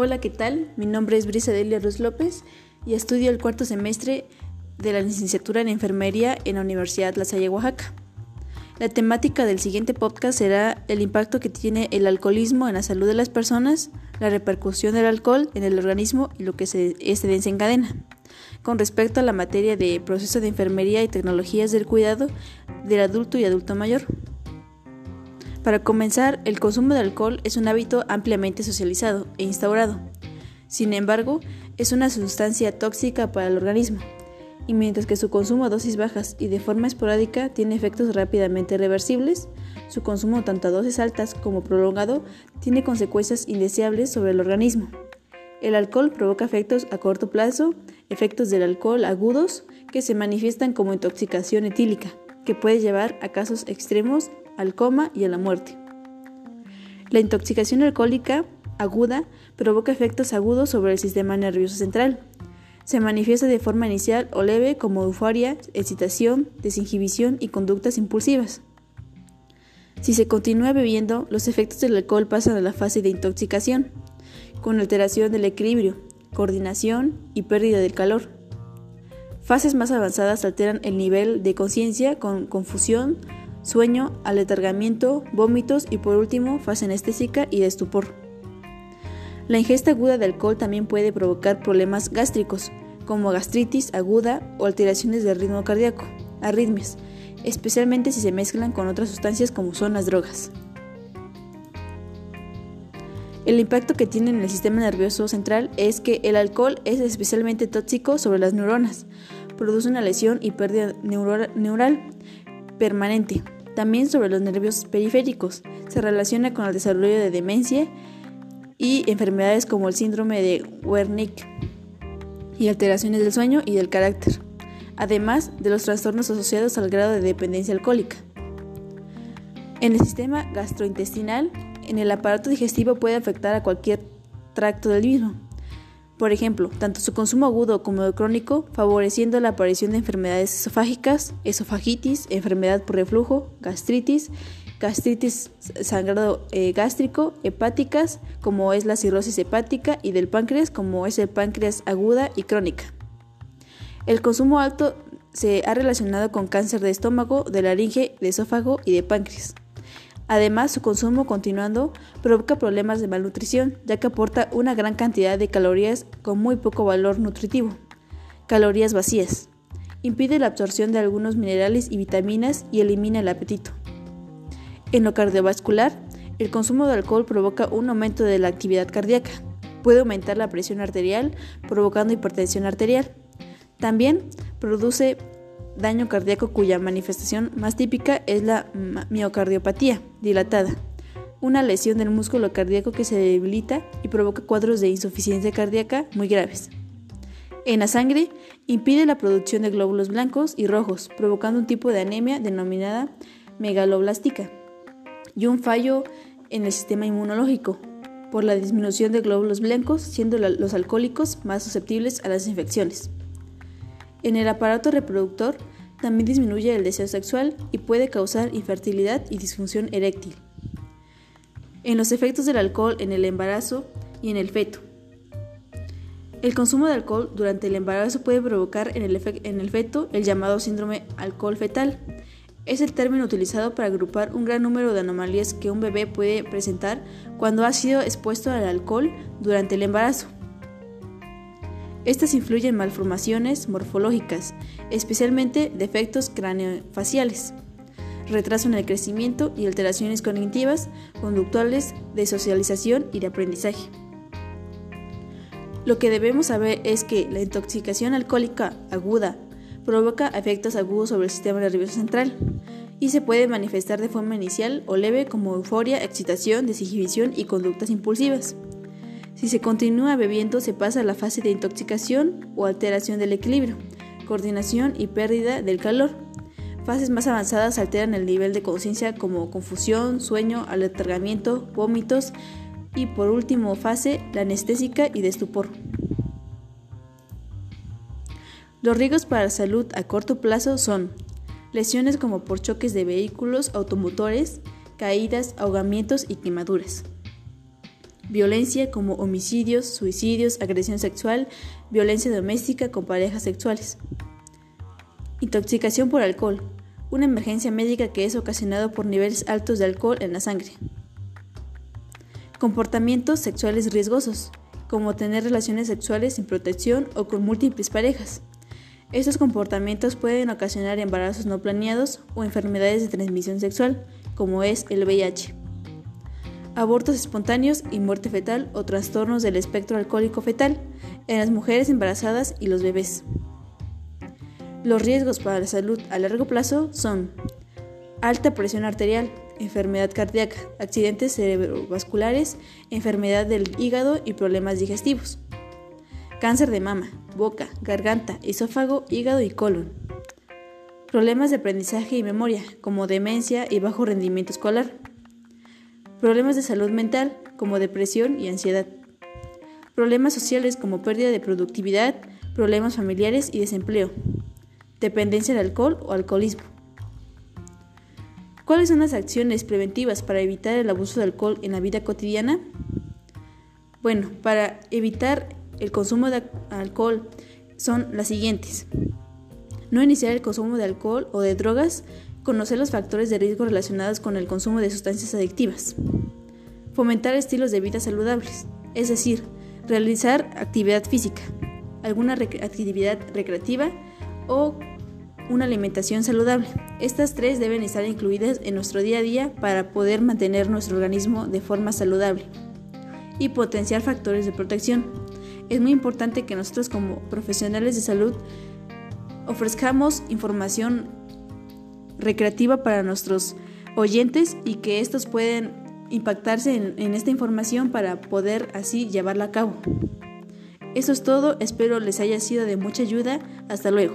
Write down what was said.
Hola, ¿qué tal? Mi nombre es Brisa Delia Ruz López y estudio el cuarto semestre de la licenciatura en enfermería en la Universidad La Salle, Oaxaca. La temática del siguiente podcast será el impacto que tiene el alcoholismo en la salud de las personas, la repercusión del alcohol en el organismo y lo que se, este desencadena. Con respecto a la materia de proceso de enfermería y tecnologías del cuidado del adulto y adulto mayor. Para comenzar, el consumo de alcohol es un hábito ampliamente socializado e instaurado. Sin embargo, es una sustancia tóxica para el organismo, y mientras que su consumo a dosis bajas y de forma esporádica tiene efectos rápidamente reversibles, su consumo tanto a dosis altas como prolongado tiene consecuencias indeseables sobre el organismo. El alcohol provoca efectos a corto plazo, efectos del alcohol agudos que se manifiestan como intoxicación etílica, que puede llevar a casos extremos al coma y a la muerte. La intoxicación alcohólica aguda provoca efectos agudos sobre el sistema nervioso central. Se manifiesta de forma inicial o leve como euforia, excitación, desinhibición y conductas impulsivas. Si se continúa bebiendo, los efectos del alcohol pasan a la fase de intoxicación, con alteración del equilibrio, coordinación y pérdida del calor. Fases más avanzadas alteran el nivel de conciencia con confusión, sueño, aletargamiento, vómitos y por último fase anestésica y de estupor. La ingesta aguda de alcohol también puede provocar problemas gástricos, como gastritis aguda o alteraciones del ritmo cardíaco, arritmias, especialmente si se mezclan con otras sustancias como son las drogas. El impacto que tiene en el sistema nervioso central es que el alcohol es especialmente tóxico sobre las neuronas, produce una lesión y pérdida neural permanente, también sobre los nervios periféricos. Se relaciona con el desarrollo de demencia y enfermedades como el síndrome de Wernicke y alteraciones del sueño y del carácter, además de los trastornos asociados al grado de dependencia alcohólica. En el sistema gastrointestinal, en el aparato digestivo puede afectar a cualquier tracto del mismo, por ejemplo, tanto su consumo agudo como crónico, favoreciendo la aparición de enfermedades esofágicas, esofagitis, enfermedad por reflujo, gastritis, gastritis sangrado eh, gástrico, hepáticas, como es la cirrosis hepática, y del páncreas, como es el páncreas aguda y crónica. El consumo alto se ha relacionado con cáncer de estómago, de laringe, de esófago y de páncreas. Además, su consumo continuando provoca problemas de malnutrición, ya que aporta una gran cantidad de calorías con muy poco valor nutritivo. Calorías vacías. Impide la absorción de algunos minerales y vitaminas y elimina el apetito. En lo cardiovascular, el consumo de alcohol provoca un aumento de la actividad cardíaca. Puede aumentar la presión arterial, provocando hipertensión arterial. También produce daño cardíaco cuya manifestación más típica es la miocardiopatía dilatada, una lesión del músculo cardíaco que se debilita y provoca cuadros de insuficiencia cardíaca muy graves. En la sangre, impide la producción de glóbulos blancos y rojos, provocando un tipo de anemia denominada megaloblástica y un fallo en el sistema inmunológico por la disminución de glóbulos blancos, siendo los alcohólicos más susceptibles a las infecciones. En el aparato reproductor también disminuye el deseo sexual y puede causar infertilidad y disfunción eréctil. En los efectos del alcohol en el embarazo y en el feto. El consumo de alcohol durante el embarazo puede provocar en el, en el feto el llamado síndrome alcohol fetal. Es el término utilizado para agrupar un gran número de anomalías que un bebé puede presentar cuando ha sido expuesto al alcohol durante el embarazo. Estas influyen en malformaciones morfológicas, especialmente defectos craneofaciales, retraso en el crecimiento y alteraciones cognitivas, conductuales, de socialización y de aprendizaje. Lo que debemos saber es que la intoxicación alcohólica aguda provoca efectos agudos sobre el sistema nervioso central y se puede manifestar de forma inicial o leve como euforia, excitación, desinhibición y conductas impulsivas. Si se continúa bebiendo se pasa a la fase de intoxicación o alteración del equilibrio, coordinación y pérdida del calor. Fases más avanzadas alteran el nivel de conciencia como confusión, sueño, aletargamiento, vómitos y por último fase la anestésica y de estupor. Los riesgos para la salud a corto plazo son lesiones como por choques de vehículos automotores, caídas, ahogamientos y quemaduras. Violencia como homicidios, suicidios, agresión sexual, violencia doméstica con parejas sexuales. Intoxicación por alcohol, una emergencia médica que es ocasionada por niveles altos de alcohol en la sangre. Comportamientos sexuales riesgosos, como tener relaciones sexuales sin protección o con múltiples parejas. Estos comportamientos pueden ocasionar embarazos no planeados o enfermedades de transmisión sexual, como es el VIH. Abortos espontáneos y muerte fetal o trastornos del espectro alcohólico fetal en las mujeres embarazadas y los bebés. Los riesgos para la salud a largo plazo son alta presión arterial, enfermedad cardíaca, accidentes cerebrovasculares, enfermedad del hígado y problemas digestivos. Cáncer de mama, boca, garganta, esófago, hígado y colon. Problemas de aprendizaje y memoria, como demencia y bajo rendimiento escolar. Problemas de salud mental, como depresión y ansiedad. Problemas sociales como pérdida de productividad, problemas familiares y desempleo. Dependencia del alcohol o alcoholismo. ¿Cuáles son las acciones preventivas para evitar el abuso de alcohol en la vida cotidiana? Bueno, para evitar el consumo de alcohol son las siguientes. No iniciar el consumo de alcohol o de drogas, conocer los factores de riesgo relacionados con el consumo de sustancias adictivas. Fomentar estilos de vida saludables, es decir, realizar actividad física, alguna actividad recreativa o una alimentación saludable. Estas tres deben estar incluidas en nuestro día a día para poder mantener nuestro organismo de forma saludable y potenciar factores de protección. Es muy importante que nosotros como profesionales de salud ofrezcamos información recreativa para nuestros oyentes y que estos pueden impactarse en, en, esta información para poder así llevarla a cabo. Eso es todo, espero les haya sido de mucha ayuda. Hasta luego.